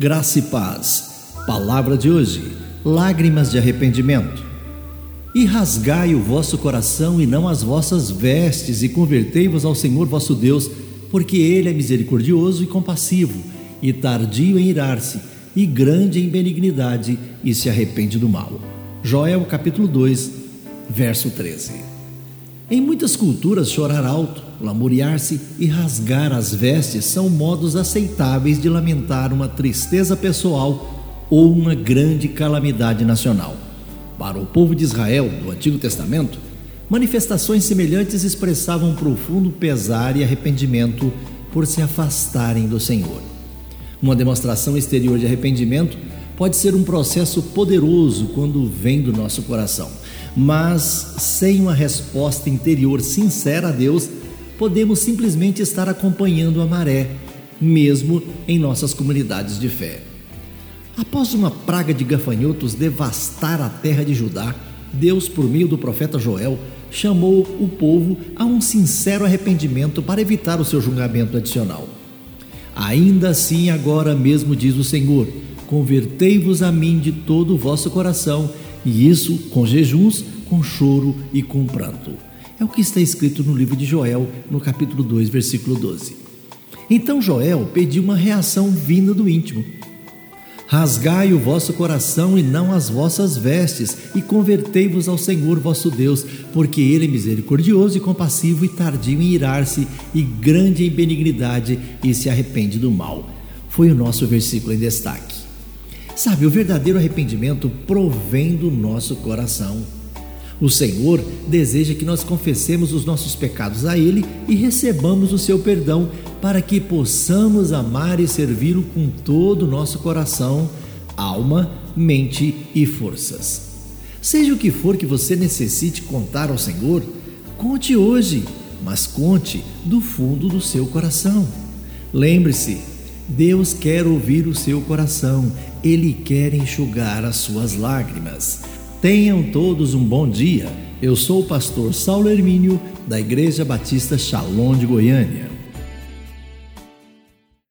Graça e paz. Palavra de hoje: lágrimas de arrependimento. E rasgai o vosso coração e não as vossas vestes, e convertei-vos ao Senhor vosso Deus, porque Ele é misericordioso e compassivo, e tardio em irar-se, e grande em benignidade, e se arrepende do mal. Joel capítulo 2, verso 13. Em muitas culturas, chorar alto Lamuriar-se e rasgar as vestes são modos aceitáveis de lamentar uma tristeza pessoal ou uma grande calamidade nacional. Para o povo de Israel do Antigo Testamento, manifestações semelhantes expressavam profundo pesar e arrependimento por se afastarem do Senhor. Uma demonstração exterior de arrependimento pode ser um processo poderoso quando vem do nosso coração, mas sem uma resposta interior sincera a Deus, podemos simplesmente estar acompanhando a maré, mesmo em nossas comunidades de fé. Após uma praga de gafanhotos devastar a terra de Judá, Deus, por meio do profeta Joel, chamou o povo a um sincero arrependimento para evitar o seu julgamento adicional. Ainda assim, agora mesmo diz o Senhor: convertei-vos a mim de todo o vosso coração, e isso com jejuns, com choro e com pranto. É o que está escrito no livro de Joel, no capítulo 2, versículo 12. Então Joel pediu uma reação vinda do íntimo. Rasgai o vosso coração e não as vossas vestes, e convertei-vos ao Senhor vosso Deus, porque Ele é misericordioso e compassivo e tardio em irar-se, e grande em benignidade, e se arrepende do mal. Foi o nosso versículo em destaque. Sabe, o verdadeiro arrependimento provém do nosso coração. O Senhor deseja que nós confessemos os nossos pecados a Ele e recebamos o seu perdão para que possamos amar e servi-lo com todo o nosso coração, alma, mente e forças. Seja o que for que você necessite contar ao Senhor, conte hoje, mas conte do fundo do seu coração. Lembre-se, Deus quer ouvir o seu coração, Ele quer enxugar as suas lágrimas. Tenham todos um bom dia. Eu sou o pastor Saulo Hermínio, da Igreja Batista Shalom de Goiânia.